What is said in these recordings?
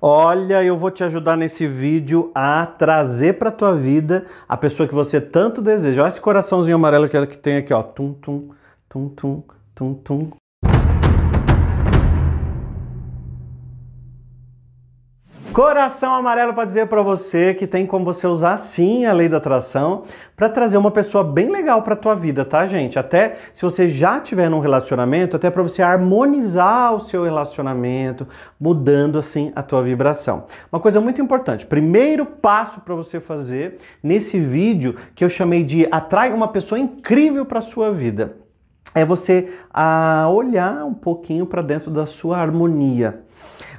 Olha, eu vou te ajudar nesse vídeo a trazer para tua vida a pessoa que você tanto deseja. Olha esse coraçãozinho amarelo que tem aqui, ó. Tum, tum, tum, tum, tum, tum. Coração amarelo para dizer para você que tem como você usar sim a lei da atração para trazer uma pessoa bem legal para tua vida, tá, gente? Até se você já tiver num relacionamento, até para você harmonizar o seu relacionamento, mudando assim a tua vibração. Uma coisa muito importante, primeiro passo para você fazer nesse vídeo que eu chamei de atrai uma pessoa incrível para sua vida é você a olhar um pouquinho para dentro da sua harmonia,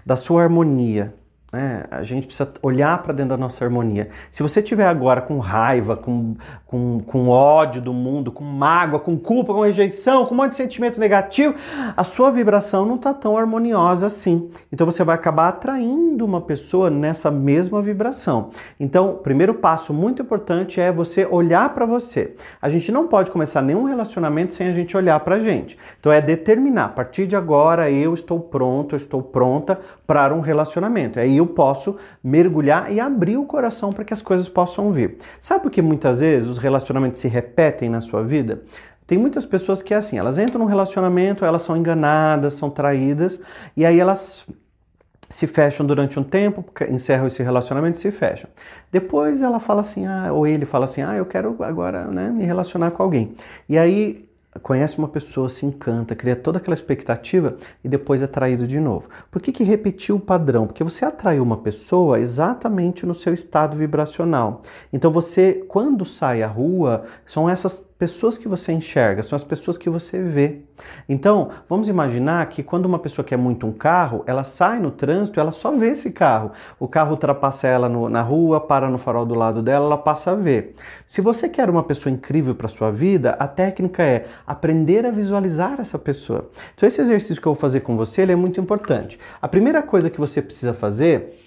da sua harmonia. É, a gente precisa olhar para dentro da nossa harmonia. Se você estiver agora com raiva, com, com, com ódio do mundo, com mágoa, com culpa, com rejeição, com um monte de sentimento negativo, a sua vibração não está tão harmoniosa assim. Então você vai acabar atraindo uma pessoa nessa mesma vibração. Então, o primeiro passo muito importante é você olhar para você. A gente não pode começar nenhum relacionamento sem a gente olhar para a gente. Então é determinar, a partir de agora eu estou pronto, eu estou pronta para um relacionamento. Aí eu posso mergulhar e abrir o coração para que as coisas possam vir. Sabe por que muitas vezes os relacionamentos se repetem na sua vida? Tem muitas pessoas que é assim, elas entram num relacionamento, elas são enganadas, são traídas, e aí elas se fecham durante um tempo, encerram esse relacionamento e se fecham. Depois ela fala assim, ah, ou ele fala assim, ah, eu quero agora né, me relacionar com alguém. E aí conhece uma pessoa, se encanta, cria toda aquela expectativa e depois é traído de novo. Por que, que repetiu o padrão? Porque você atraiu uma pessoa exatamente no seu estado vibracional. Então você, quando sai à rua, são essas pessoas que você enxerga, são as pessoas que você vê. Então, vamos imaginar que quando uma pessoa quer muito um carro, ela sai no trânsito, ela só vê esse carro. O carro ultrapassa ela no, na rua, para no farol do lado dela, ela passa a ver. Se você quer uma pessoa incrível para sua vida, a técnica é aprender a visualizar essa pessoa. Então, esse exercício que eu vou fazer com você é muito importante. A primeira coisa que você precisa fazer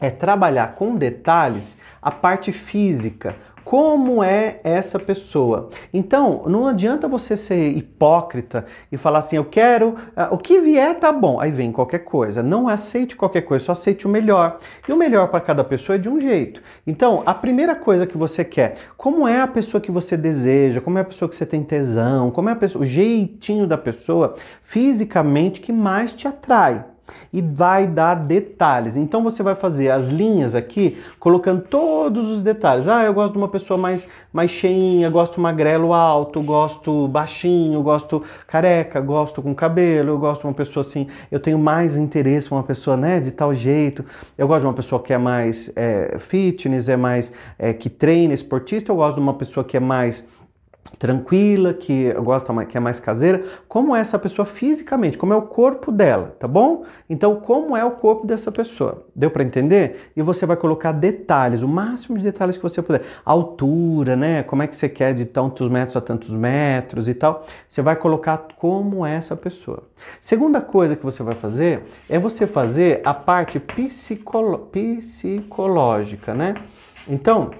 é trabalhar com detalhes a parte física, como é essa pessoa. Então, não adianta você ser hipócrita e falar assim: eu quero, uh, o que vier tá bom. Aí vem qualquer coisa. Não aceite qualquer coisa, só aceite o melhor. E o melhor para cada pessoa é de um jeito. Então, a primeira coisa que você quer, como é a pessoa que você deseja, como é a pessoa que você tem tesão, como é pessoa, o jeitinho da pessoa fisicamente que mais te atrai e vai dar detalhes. Então você vai fazer as linhas aqui, colocando todos os detalhes. Ah, eu gosto de uma pessoa mais, mais cheinha, gosto magrelo alto, gosto baixinho, gosto careca, gosto com cabelo, eu gosto de uma pessoa assim, eu tenho mais interesse uma pessoa né, de tal jeito. Eu gosto de uma pessoa que é mais é, fitness, é mais é, que treina, esportista, eu gosto de uma pessoa que é mais tranquila, que gosta mais, que é mais caseira, como é essa pessoa fisicamente, como é o corpo dela, tá bom? Então, como é o corpo dessa pessoa? Deu para entender? E você vai colocar detalhes, o máximo de detalhes que você puder. altura, né? Como é que você quer de tantos metros a tantos metros e tal. Você vai colocar como é essa pessoa. Segunda coisa que você vai fazer é você fazer a parte psicolo psicológica, né? Então,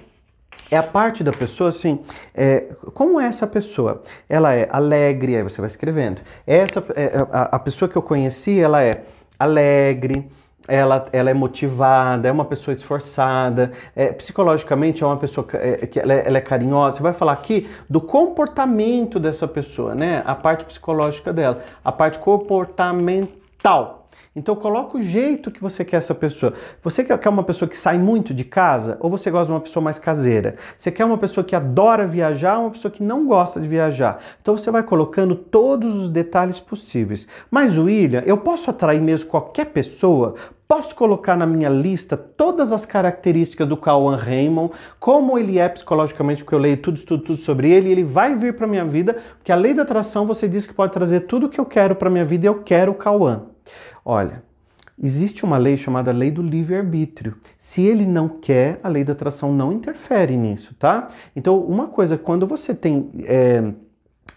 é a parte da pessoa assim, é, como é essa pessoa? Ela é alegre, aí você vai escrevendo. Essa, é, a, a pessoa que eu conheci, ela é alegre, ela, ela é motivada, é uma pessoa esforçada, é, psicologicamente é uma pessoa é, que ela é, ela é, carinhosa. Você vai falar aqui do comportamento dessa pessoa, né? A parte psicológica dela, a parte comportamental. Então coloca o jeito que você quer essa pessoa. Você quer uma pessoa que sai muito de casa ou você gosta de uma pessoa mais caseira? Você quer uma pessoa que adora viajar ou uma pessoa que não gosta de viajar? Então você vai colocando todos os detalhes possíveis. Mas William, eu posso atrair mesmo qualquer pessoa? Posso colocar na minha lista todas as características do Cauã Raymond, como ele é psicologicamente, porque eu leio tudo, tudo, tudo sobre ele, e ele vai vir para minha vida, porque a lei da atração você diz que pode trazer tudo que eu quero para minha vida e eu quero o Cauã. Olha, existe uma lei chamada lei do livre-arbítrio. Se ele não quer, a lei da atração não interfere nisso, tá? Então, uma coisa, quando você tem. É,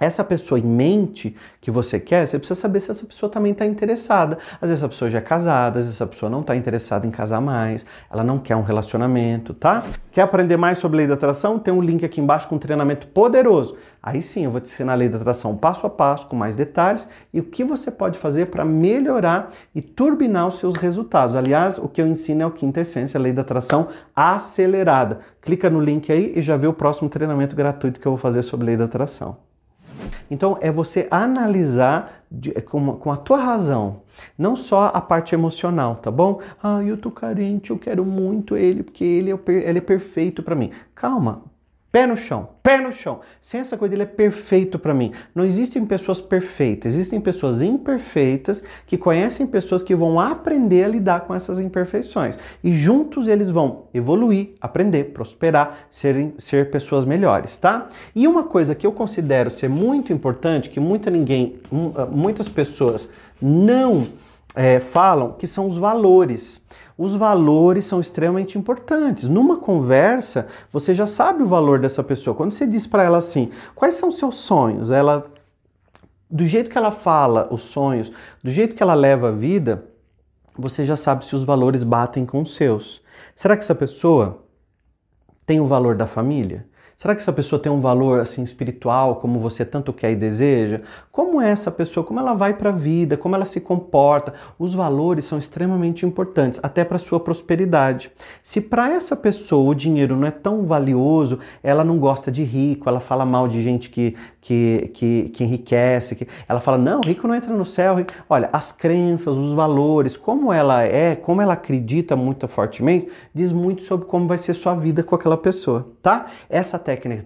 essa pessoa em mente que você quer, você precisa saber se essa pessoa também está interessada. Às vezes essa pessoa já é casada, às vezes essa pessoa não está interessada em casar mais, ela não quer um relacionamento, tá? Quer aprender mais sobre lei da atração? Tem um link aqui embaixo com um treinamento poderoso. Aí sim, eu vou te ensinar a lei da atração passo a passo, com mais detalhes, e o que você pode fazer para melhorar e turbinar os seus resultados. Aliás, o que eu ensino é o quinta essência, a lei da atração acelerada. Clica no link aí e já vê o próximo treinamento gratuito que eu vou fazer sobre lei da atração. Então é você analisar de, com, com, a tua razão, não só a parte emocional, tá bom? Ah, eu tô carente, eu quero muito ele porque ele é, ele é perfeito para mim. Calma, Pé no chão, pé no chão. Sem essa coisa, ele é perfeito para mim. Não existem pessoas perfeitas, existem pessoas imperfeitas que conhecem pessoas que vão aprender a lidar com essas imperfeições. E juntos eles vão evoluir, aprender, prosperar, serem, ser pessoas melhores, tá? E uma coisa que eu considero ser muito importante, que muita ninguém, ah, muitas pessoas não é, falam, que são os valores os valores são extremamente importantes. Numa conversa, você já sabe o valor dessa pessoa. Quando você diz para ela assim, quais são seus sonhos? Ela, do jeito que ela fala os sonhos, do jeito que ela leva a vida, você já sabe se os valores batem com os seus. Será que essa pessoa tem o valor da família? Será que essa pessoa tem um valor assim espiritual como você tanto quer e deseja? Como é essa pessoa? Como ela vai para a vida? Como ela se comporta? Os valores são extremamente importantes, até para sua prosperidade. Se para essa pessoa o dinheiro não é tão valioso, ela não gosta de rico, ela fala mal de gente que, que, que, que enriquece, que ela fala não, rico não entra no céu. Olha, as crenças, os valores, como ela é, como ela acredita muito fortemente, diz muito sobre como vai ser sua vida com aquela pessoa, tá? Essa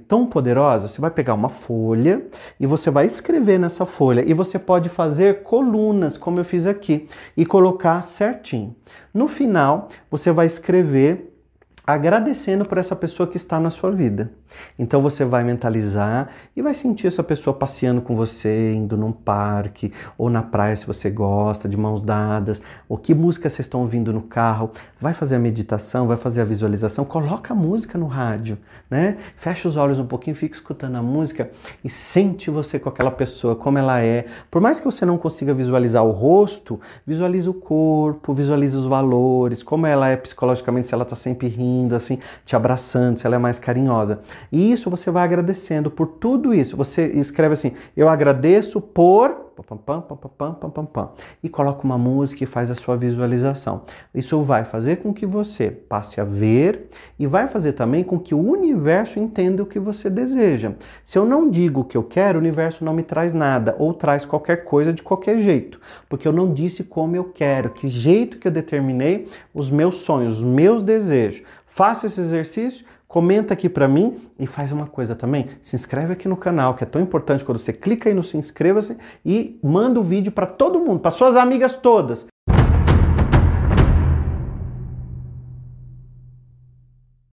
tão poderosa, você vai pegar uma folha e você vai escrever nessa folha e você pode fazer colunas, como eu fiz aqui, e colocar certinho. No final, você vai escrever agradecendo por essa pessoa que está na sua vida. Então você vai mentalizar e vai sentir essa pessoa passeando com você, indo num parque ou na praia se você gosta, de mãos dadas, ou que música vocês estão ouvindo no carro. Vai fazer a meditação, vai fazer a visualização, coloca a música no rádio, né? Fecha os olhos um pouquinho, fica escutando a música e sente você com aquela pessoa, como ela é. Por mais que você não consiga visualizar o rosto, visualize o corpo, visualize os valores, como ela é psicologicamente, se ela está sempre rindo assim, te abraçando, se ela é mais carinhosa. E isso você vai agradecendo por tudo isso. Você escreve assim: Eu agradeço por pam, pam, pam, pam, pam, pam, pam, e coloca uma música e faz a sua visualização. Isso vai fazer com que você passe a ver e vai fazer também com que o universo entenda o que você deseja. Se eu não digo o que eu quero, o universo não me traz nada ou traz qualquer coisa de qualquer jeito, porque eu não disse como eu quero, que jeito que eu determinei os meus sonhos, os meus desejos. Faça esse exercício Comenta aqui para mim e faz uma coisa também. Se inscreve aqui no canal, que é tão importante quando você clica aí no se inscreva-se e manda o vídeo para todo mundo, para suas amigas todas.